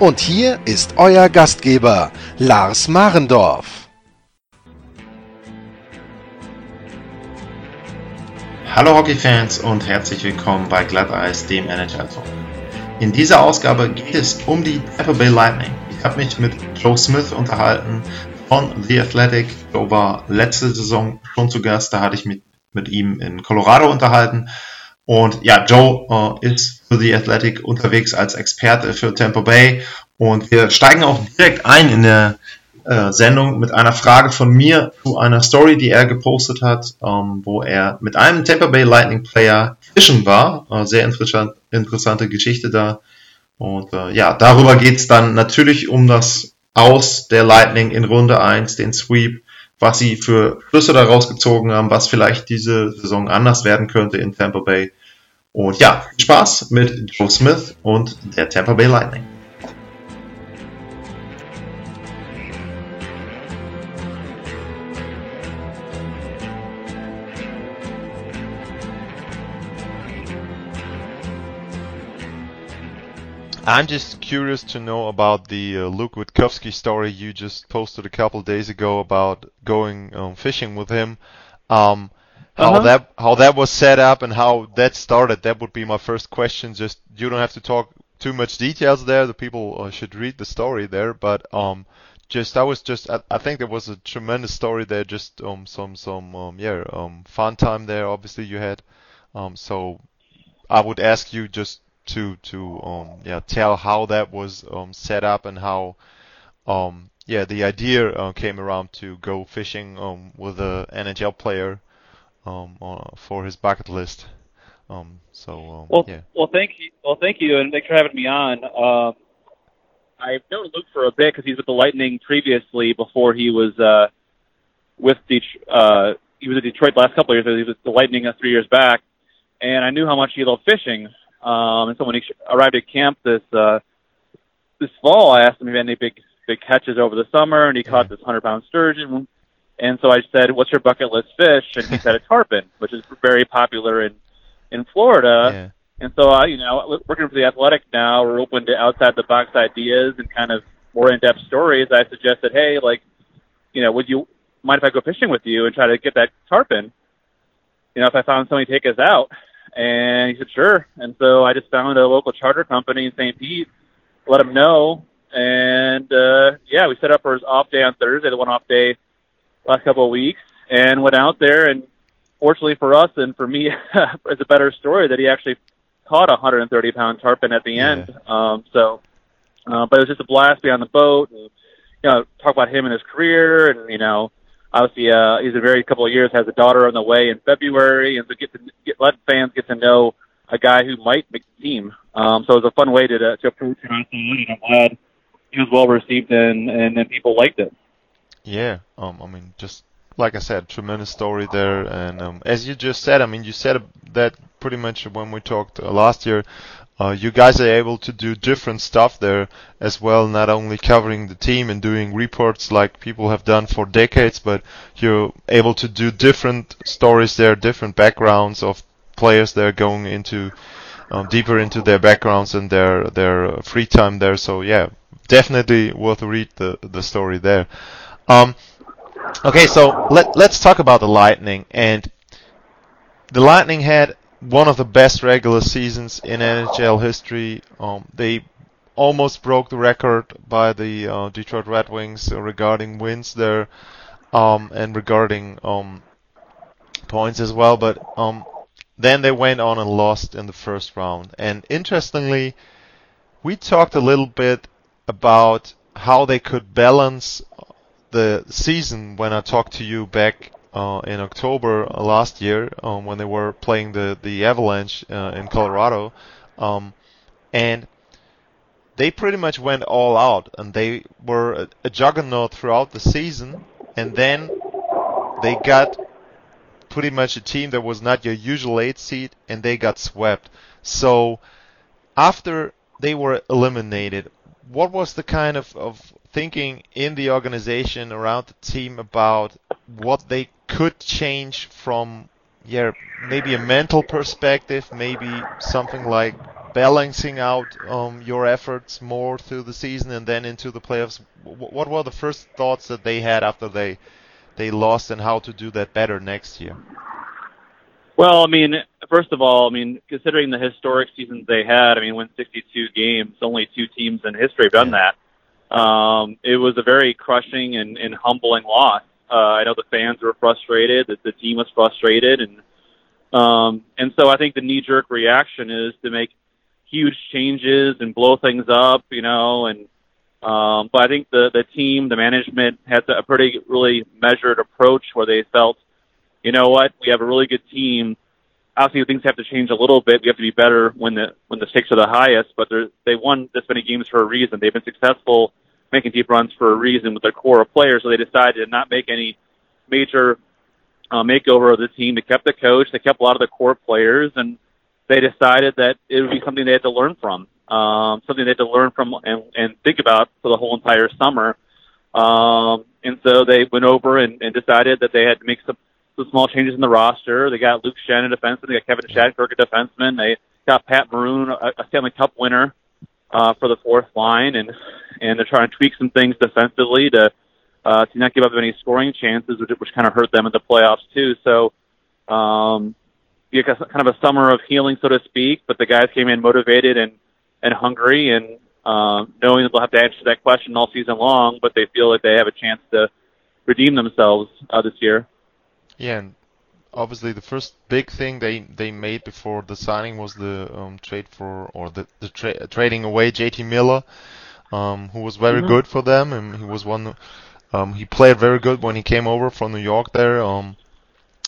Und hier ist euer Gastgeber, Lars Marendorf. Hallo Hockeyfans und herzlich willkommen bei Glatteis, dem NHL Talk. In dieser Ausgabe geht es um die Tampa Bay Lightning. Ich habe mich mit Joe Smith unterhalten von The Athletic. Joe war letzte Saison schon zu Gast, da hatte ich mich mit ihm in Colorado unterhalten. Und ja, Joe äh, ist für The Athletic unterwegs als Experte für Tampa Bay. Und wir steigen auch direkt ein in der äh, Sendung mit einer Frage von mir zu einer Story, die er gepostet hat, ähm, wo er mit einem Tampa Bay Lightning Player fischen war. Äh, sehr interessant, interessante Geschichte da. Und äh, ja, darüber geht's dann natürlich um das Aus der Lightning in Runde 1, den Sweep, was sie für Schlüsse daraus gezogen haben, was vielleicht diese Saison anders werden könnte in Tampa Bay. Und ja, Spaß mit Joe Smith und der Tampa Bay Lightning. I'm just curious to know about the uh, Luke Witkowski story you just posted a couple days ago about going um, fishing with him. Um, how Uh-huh. that how that was set up and how that started. That would be my first question. Just you don't have to talk too much details there. The people uh, should read the story there. But um, just I was just I, I think there was a tremendous story there. Just um some some um yeah um fun time there. Obviously you had. Um, so I would ask you just to to um yeah tell how that was um set up and how um yeah the idea uh, came around to go fishing um with a NHL player um uh, for his bucket list. Um so um, Well, yeah. well, thank you. Well, thank you, and thanks for having me on. Um, I've known Luke for a bit because he's with the Lightning previously. Before he was uh, with Det- uh, he was at Detroit the last couple of years. He was with the Lightning uh, three years back, and I knew how much he loved fishing. Um, and so when he arrived at camp this uh, this fall, I asked him if he had any big big catches over the summer, and he caught this hundred pound sturgeon. And so I said, "What's your bucket list fish?" And he said a tarpon, which is very popular in in Florida. yeah. And so, uh, you know, working for the Athletic now, we're open to outside the box ideas and kind of more in depth stories. I suggested, hey, like, you know, would you mind if I go fishing with you and try to get that tarpon? You know, if I found somebody to take us out. And he said, sure. And so I just found a local charter company in St. Pete, let him know. And, uh, yeah, we set up for his off day on Thursday, the one off day last couple of weeks, and went out there. And fortunately for us and for me, it's a better story that he actually caught a 130 pound tarpon at the end. Um, so, uh, but it was just a blast to be on the boat and, you know, talk about him and his career. And, you know, obviously, uh, he's a very couple of years, has a daughter on the way in February. And so get to get, let fans get to know a guy who might make the team. Um, so it was a fun way to, to approach it. And I'm glad he was well received and, and, and people liked it. Yeah, um, I mean, just like I said, tremendous story there, and um, as you just said, I mean, you said that pretty much when we talked uh, last year. Uh, you guys are able to do different stuff there as well, not only covering the team and doing reports like people have done for decades, but you're able to do different stories there, different backgrounds of players there going into um, deeper into their backgrounds and their their free time there. So yeah, definitely worth a read the the story there. Um, okay, so let let's talk about the Lightning and the Lightning had one of the best regular seasons in NHL history. Um, they almost broke the record by the uh, Detroit Red Wings regarding wins there um, and regarding um, points as well. But um, then they went on and lost in the first round. And interestingly, we talked a little bit about how they could balance the season when I talked to you back uh, in October uh, last year um, when they were playing the the Avalanche uh, in Colorado, um, and they pretty much went all out and they were a, a juggernaut throughout the season and then they got pretty much a team that was not your usual eight seed and they got swept. So after they were eliminated, what was the kind of, of thinking in the organization around the team about what they could change from yeah maybe a mental perspective, maybe something like balancing out um, your efforts more through the season and then into the playoffs. What were the first thoughts that they had after they they lost, and how to do that better next year? Well, I mean, first of all, I mean, considering the historic seasons they had, I mean, win 62 games, only two teams in history have done yeah. that. Um, it was a very crushing and, and humbling loss. Uh, I know the fans were frustrated, that the team was frustrated, and um, and so I think the knee-jerk reaction is to make huge changes and blow things up, you know, and um, but I think the the team, the management had a pretty really measured approach where they felt, you know what, we have a really good team. Obviously, things have to change a little bit. We have to be better when the when the stakes are the highest. But they won this many games for a reason. They've been successful making deep runs for a reason with their core of players. So they decided to not make any major uh, makeover of the team. They kept the coach. They kept a lot of the core players, and they decided that it would be something they had to learn from um, something they had to learn from and, and think about for the whole entire summer. Um, and so they went over and, and decided that they had to make some, some small changes in the roster. They got Luke Schenn, a defenseman. They got Kevin Shattenkirk, a defenseman. They got Pat Maroon, a, a Stanley Cup winner, uh, for the fourth line, and and they're trying to tweak some things defensively to uh, to not give up any scoring chances, which, which kind of hurt them in the playoffs too. So, um, yeah, kind of a summer of healing, so to speak. But the guys came in motivated and and hungry and uh, knowing that they'll have to answer that question all season long, but they feel like they have a chance to redeem themselves uh, this year. Yeah, and obviously the first big thing they they made before the signing was the um, trade for or the, the tra- trading away JT Miller, um, who was very mm-hmm. good for them, and he was one. Um, he played very good when he came over from New York there. Um,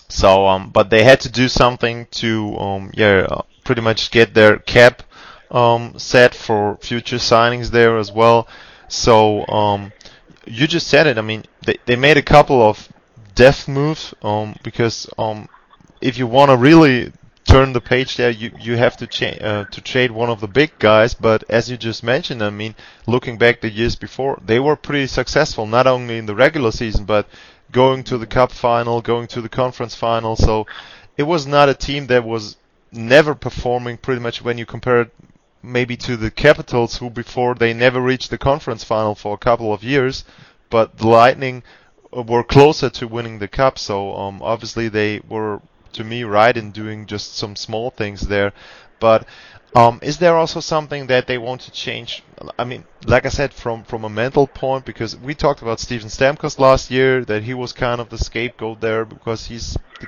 so, um, but they had to do something to, um, yeah, uh, pretty much get their cap um, set for future signings there as well. So um, you just said it. I mean, they, they made a couple of def move um, because um, if you want to really turn the page there, you you have to cha- uh, to trade one of the big guys. But as you just mentioned, I mean, looking back the years before, they were pretty successful not only in the regular season but going to the cup final, going to the conference final. So it was not a team that was never performing pretty much when you compare it maybe to the Capitals, who before they never reached the conference final for a couple of years, but the Lightning were closer to winning the cup. So um, obviously they were, to me, right in doing just some small things there. But um, is there also something that they want to change? I mean, like I said, from from a mental point, because we talked about Steven Stamkos last year, that he was kind of the scapegoat there because he's the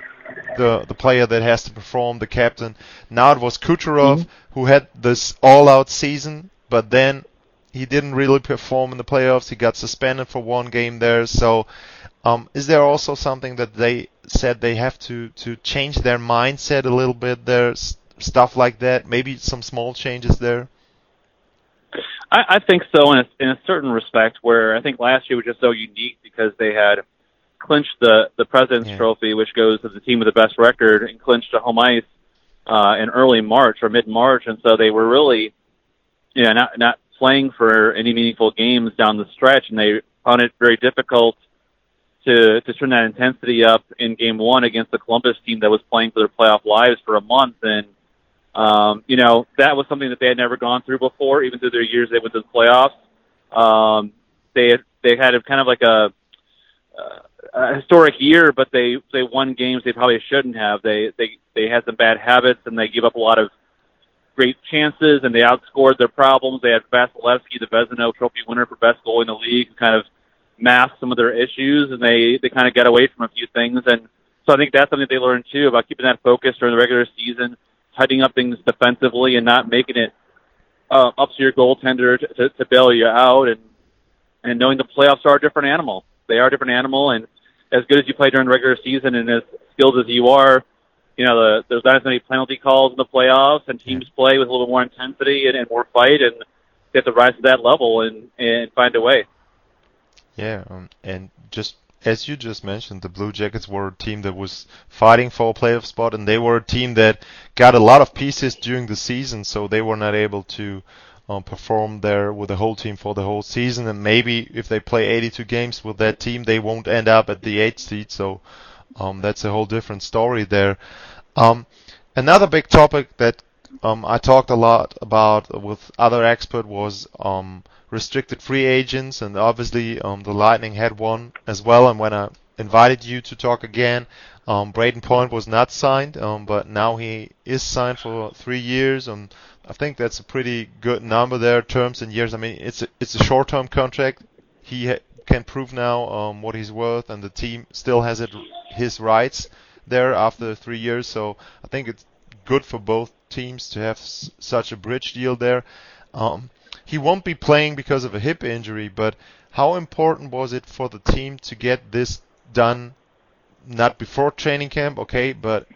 the the player that has to perform, the captain. Now it was Kucherov mm-hmm. who had this all-out season, but then he didn't really perform in the playoffs. He got suspended for one game there. So, um, is there also something that they said they have to to change their mindset a little bit there, stuff like that? Maybe some small changes there. I, I think so in a, in a certain respect. Where I think last year was just so unique because they had clinched the the President's yeah. Trophy, which goes to the team with the best record, and clinched a home ice uh, in early March or mid March, and so they were really, you know, not not playing for any meaningful games down the stretch, and they found it very difficult to to turn that intensity up in Game One against the Columbus team that was playing for their playoff lives for a month, and um, you know that was something that they had never gone through before, even through their years they went to the playoffs. Um, they they had a kind of like a uh, a historic year, but they they won games they probably shouldn't have. They they they had some bad habits and they gave up a lot of great chances and they outscored their problems. They had Vasilevskiy, the Vezina Trophy winner for best goalie in the league, kind of mask some of their issues and they they kind of get away from a few things. And so I think that's something they learned too about keeping that focus during the regular season, tightening up things defensively and not making it uh, up to your goaltender to, to, to bail you out and and knowing the playoffs are a different animal. They are a different animal and as good as you play during the regular season and as skilled as you are, you know, the, there's not as many penalty calls in the playoffs, and teams play with a little more intensity and, and more fight. And they have to rise to that level and and find a way. Yeah, um, and just as you just mentioned, the Blue Jackets were a team that was fighting for a playoff spot, and they were a team that got a lot of pieces during the season, so they were not able to um, perform there with the whole team for the whole season. And maybe if they play 82 games with that team, they won't end up at the eighth seed. So um, that's a whole different story there. Um, another big topic that um, I talked a lot about with other expert was um, restricted free agents, and obviously um, the Lightning had one as well. And when I invited you to talk again, um, Brayden Point was not signed, um, but now he is signed for three years, and I think that's a pretty good number there, terms and years. I mean, it's a, it's a short-term contract. He ha- can prove now um, what he's worth, and the team still has it his rights there after three years. So I think it's good for both teams to have s- such a bridge deal there. Um, he won't be playing because of a hip injury, but how important was it for the team to get this done? Not before training camp, okay, but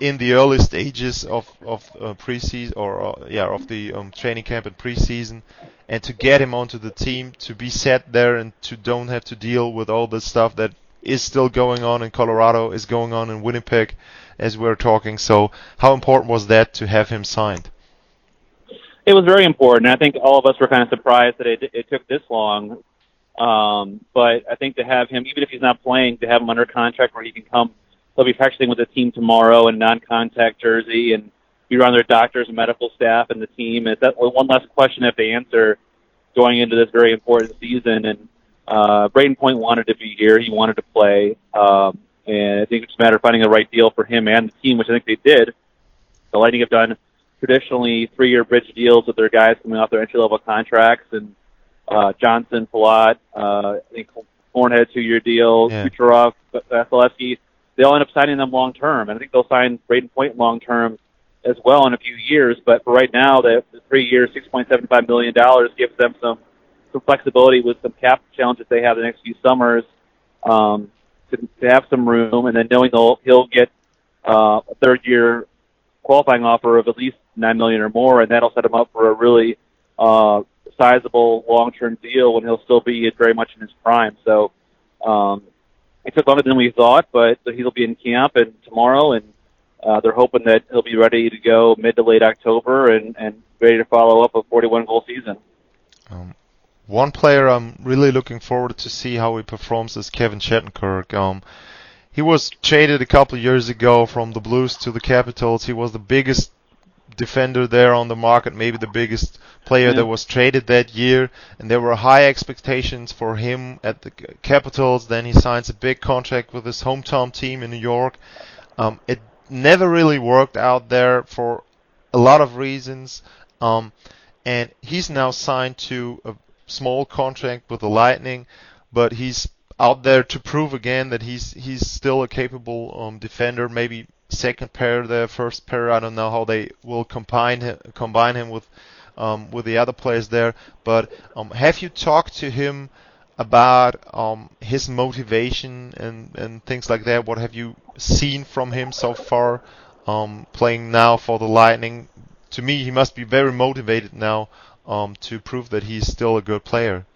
in the early stages of of uh, preseason or uh, yeah of the um, training camp and preseason, and to get him onto the team to be set there and to don't have to deal with all the stuff that is still going on in Colorado, is going on in Winnipeg, as we're talking. So, how important was that to have him signed? It was very important. I think all of us were kind of surprised that it, it took this long. Um, but I think to have him, even if he's not playing, to have him under contract where he can come, he'll be practicing with the team tomorrow in non-contact jersey and be around their doctors and medical staff and the team. Is that one less question if they answer going into this very important season? And uh, Brayden Point wanted to be here. He wanted to play. Um, and I think it's a matter of finding the right deal for him and the team, which I think they did. The Lightning have done traditionally three-year bridge deals with their guys coming off their entry-level contracts, and uh, Johnson, Palat, uh, I think Horn had a two-year deal, Yeah. Kucherov, Vasilevskiy. They all end up signing them long-term, and I think they'll sign Brayden Point long-term as well in a few years. But for right now, the, the three years, $6.75 million gives them some some flexibility with some cap challenges they have the next few summers um, to, to have some room, and then knowing he'll, he'll get uh, a third-year qualifying offer of at least nine million or more, and that'll set him up for a really uh, sizable long-term deal when he'll still be very much in his prime. So um, it took longer than we thought, but he'll be in camp and tomorrow, and uh, they're hoping that he'll be ready to go mid to late October and, and ready to follow up a 41 goal season. Um, one player I'm really looking forward to see how he performs is Kevin Shattenkirk. Um, he was traded a couple of years ago from the Blues to the Capitals. He was the biggest defender there on the market, maybe the biggest player Yeah. that was traded that year, and there were high expectations for him at the Capitals. Then he signs a big contract with his hometown team in New York. Um, it never really worked out there for a lot of reasons, um, and he's now signed to a small contract with the Lightning, but he's out there to prove again that he's he's still a capable um, defender. Maybe second pair there, first pair. I don't know how they will combine him, combine him with um, with the other players there. But um, have you talked to him about um, his motivation and and things like that? What have you seen from him so far? Um, playing now for the Lightning. To me, he must be very motivated now um, to prove that he's still a good player.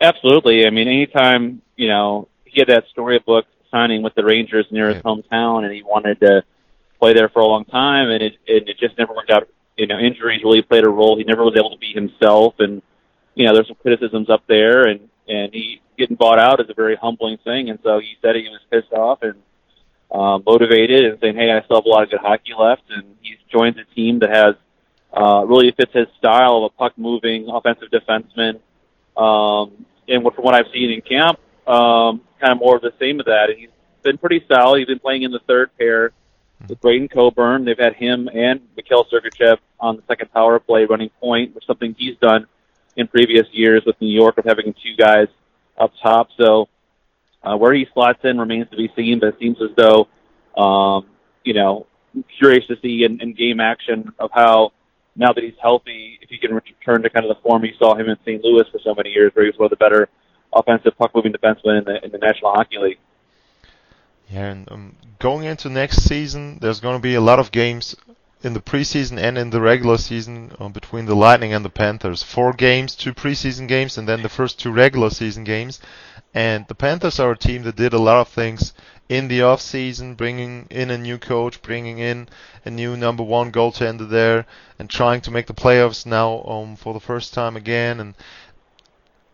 Absolutely. I mean, anytime you know he had that storybook signing with the Rangers near his Yeah. hometown, and he wanted to play there for a long time, and it and it just never worked out. You know, injuries really played a role. He never was able to be himself, and you know, there's some criticisms up there, and and he getting bought out is a very humbling thing. And so he said he was pissed off and uh, motivated, and saying, "Hey, I still have a lot of good hockey left," and he's joined a team that has uh, really fits his style of a puck moving offensive defenseman. Um, and what, from what I've seen in camp, um, kind of more of the same of that. And he's been pretty solid. He's been playing in the third pair with Braydon Coburn. They've had him and Mikhail Sergachev on the second power play running point, which is something he's done in previous years with New York of having two guys up top. So uh, where he slots in remains to be seen, but it seems as though, um, you know, curious to see in, in game action of how now that he's healthy, if he can return to kind of the form you saw him in St. Louis for so many years, where he was one of the better offensive puck moving defensemen in the, in the National Hockey League. Yeah, and um, going into next season, there's going to be a lot of games in the preseason and in the regular season uh, between the Lightning and the Panthers. Four games, two preseason games, and then the first two regular season games. And the Panthers are a team that did a lot of things in the off season, bringing in a new coach, bringing in a new number one goaltender there, and trying to make the playoffs now um, for the first time again. And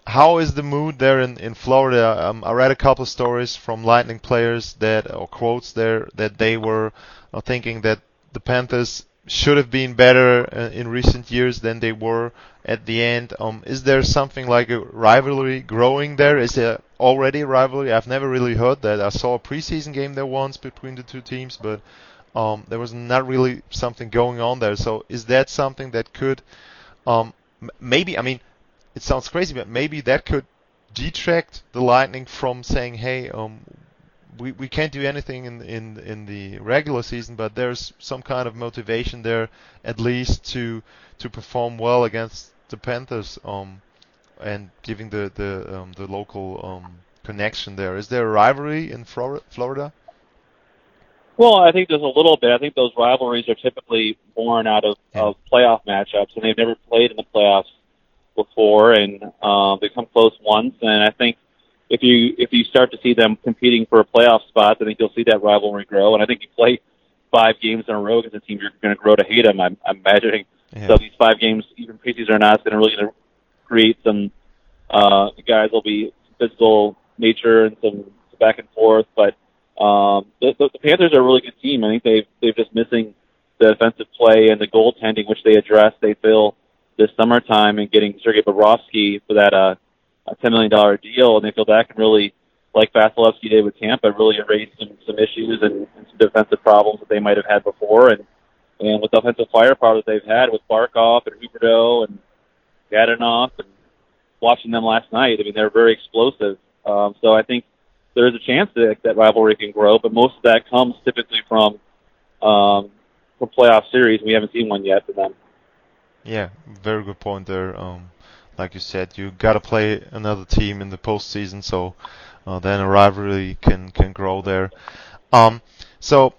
how is the mood there in in Florida? Um, I read a couple of stories from Lightning players that or quotes there that they were uh, thinking that the Panthers should have been better uh, in recent years than they were at the end. Um, is there something like a rivalry growing there? Is there already a rivalry? I've never really heard that. I saw a preseason game there once between the two teams, but um, there was not really something going on there. So is that something that could um, maybe? I mean, it sounds crazy, but maybe that could detract the Lightning from saying, "Hey, um, we, we can't do anything in, in in the regular season, but there's some kind of motivation there at least to to perform well against the Panthers um, and giving the the um, the local um, connection there. Is there a rivalry in Florida? Well, I think there's a little bit. I think those rivalries are typically born out of, yeah. of playoff matchups, and they've never played in the playoffs before, and uh, they come close once. And I think if you if you start to see them competing for a playoff spot, I think you'll see that rivalry grow. And I think you play five games in a row against a team, you're going to grow to hate them. I'm, I'm imagining. Yeah. So these five games, even preseason or not, is going to really gonna create some uh, guys will be physical nature and some back and forth. But um, the, the, the Panthers are a really good team. I think they've they've just missing the defensive play and the goaltending, which they addressed. They feel this summertime and getting Sergei Bobrovsky for that uh, a $10 million deal, and they feel that can really, like Vasilevskiy did with Tampa, really erase some, some issues and, and some defensive problems that they might have had before. And, and with the offensive firepower that they've had with Barkov and Huberdeau and Dadonov and watching them last night, I mean, they're very explosive. Um, so I think there is a chance that that rivalry can grow, but most of that comes typically from um, from playoff series. We haven't seen one yet for them. Yeah, very good point there. Um, like you said, you got to play another team in the postseason, so uh, then a rivalry can can grow there. Um, so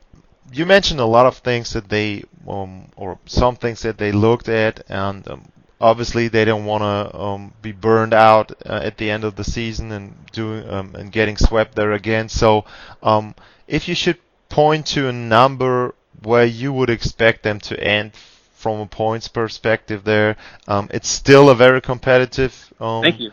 you mentioned a lot of things that they um, or some things that they looked at, and um, obviously they don't want to um, be burned out uh, at the end of the season and doing um, and getting swept there again. So um, if you should point to a number where you would expect them to end from a points perspective there. Um, it's still a very competitive. Um, Thank you.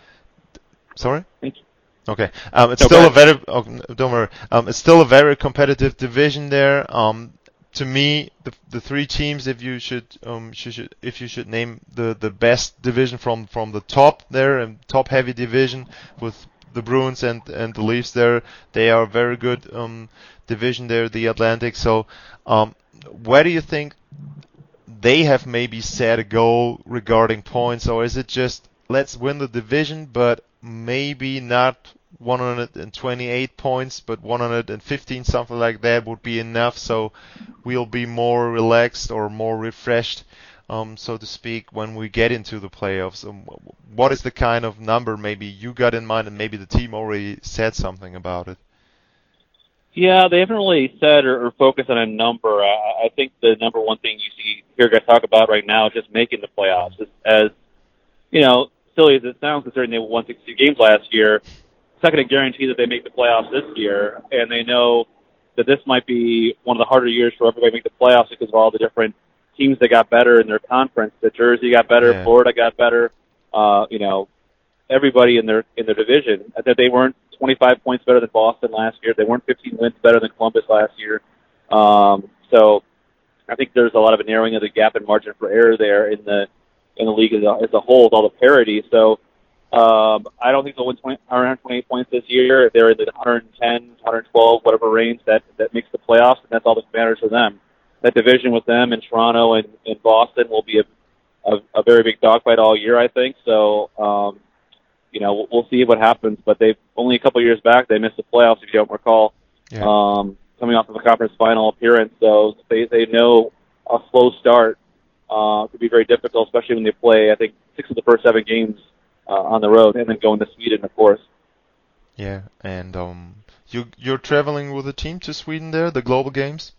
Sorry. Thank you. Okay. Um, it's still a very. Oh, don't worry. Um, it's still a very competitive division there. Um, to me, the the three teams, if you should, um, should, if you should name the the best division from from the top there and top heavy division with the Bruins and and the Leafs there, they are a very good um division there, the Atlantic. So, um, where do you think they have maybe set a goal regarding points, or is it just let's win the division, but maybe not 128 points, but 115, something like that would be enough. So we'll be more relaxed or more refreshed, um, so to speak, when we get into the playoffs. Um, what is the kind of number maybe you got in mind, and maybe the team already said something about it? Yeah, they haven't really said or, or focused on a number. I, I think the number one thing you see hear guys talk about right now is just making the playoffs. As, as you know, silly as it sounds, considering they won 62 games last year, it's not going to guarantee that they make the playoffs this year. And they know that this might be one of the harder years for everybody to make the playoffs because of all the different teams that got better in their conference. The Jersey got better, yeah. Florida got better. Uh, you know, everybody in their in their division. That they weren't 25 points better than Boston last year. They weren't 15 wins better than Columbus last year. Um, so I think there's a lot of a narrowing of the gap and margin for error there in the in the league as a, as a whole with all the parity. So um, I don't think they'll win 20, 128 points this year. If they're in the 110, 112, whatever range, that that makes the playoffs, and that's all that matters for them. That division with them in Toronto and, and Boston will be a, a, a very big dogfight all year, I think. So um, you know, we'll, see what happens. But they've only a couple years back they missed the playoffs, if you don't recall, yeah. um, coming off of a conference final appearance. So they they know a slow start uh, could be very difficult, especially when they play. I think six of the first seven games uh, on the road, and then going to Sweden, of course. Yeah, and um, you you're traveling with a team to Sweden there, the global games.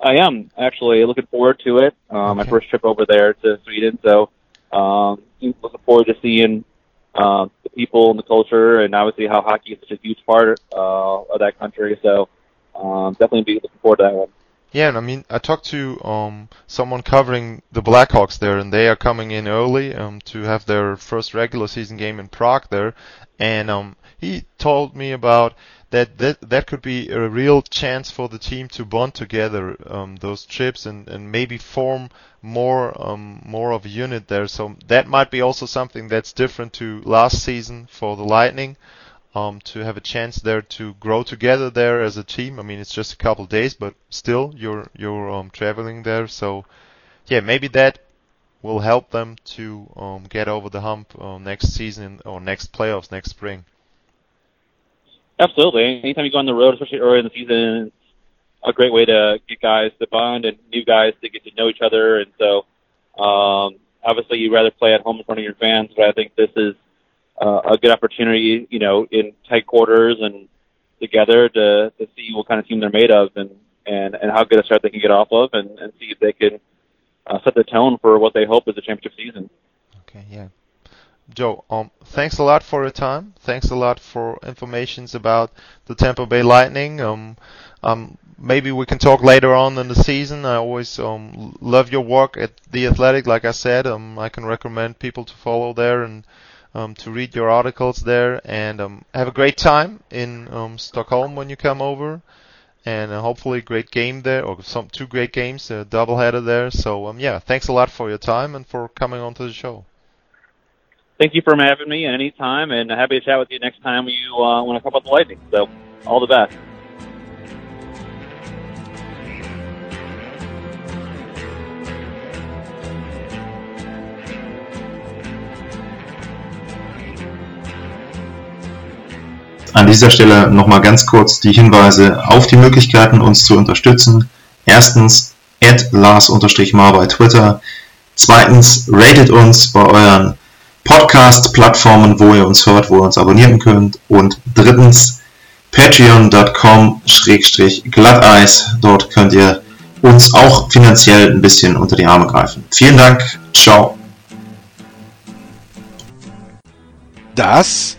I am actually looking forward to it. Um, My first trip over there to Sweden, so um, looking forward to seeing uh, the people and the culture, and obviously how hockey is such a huge part uh, of that country. So um, definitely be looking forward to that one. Yeah, and I mean, I talked to um, someone covering the Blackhawks there, and they are coming in early um, to have their first regular season game in Prague there, and um, he told me about that that that could be a real chance for the team to bond together um, those trips and, and maybe form more um, more of a unit there. So that might be also something that's different to last season for the Lightning um, to have a chance there to grow together there as a team. I mean, it's just a couple days, but still, you're you're um, traveling there, so yeah, maybe that will help them to um, get over the hump uh, next season or next playoffs next spring. Absolutely. Anytime you go on the road, especially early in the season, it's a great way to get guys to bond and new guys to get to know each other. And so, um, obviously, you'd rather play at home in front of your fans, but I think this is uh, a good opportunity, you know, in tight quarters and together to to see what kind of team they're made of and and and how good a start they can get off of, and and see if they can uh, set the tone for what they hope is a championship season. Okay, yeah. Joe, um, thanks a lot for your time. Thanks a lot for informations about the Tampa Bay Lightning. Um, um, maybe we can talk later on in the season. I always um, love your work at the Athletic. Like I said, um, I can recommend people to follow there and um, to read your articles there. And um, have a great time in um, Stockholm when you come over. And uh, hopefully, a great game there, or some two great games, a doubleheader there. So, um, yeah, thanks a lot for your time and for coming on to the show. Thank you for having me anytime, and happy to chat with you next time you uh, want to talk about the Lightning. So, all the best. An dieser Stelle nochmal ganz kurz die Hinweise auf die Möglichkeiten, uns zu unterstützen. Erstens, at Lars-Mar bei Twitter. Zweitens, ratet uns bei euren Podcast-Plattformen, wo ihr uns hört, wo ihr uns abonnieren könnt. Und drittens, patreon.com-glatteis. Dort könnt ihr uns auch finanziell ein bisschen unter die Arme greifen. Vielen Dank. Ciao. Das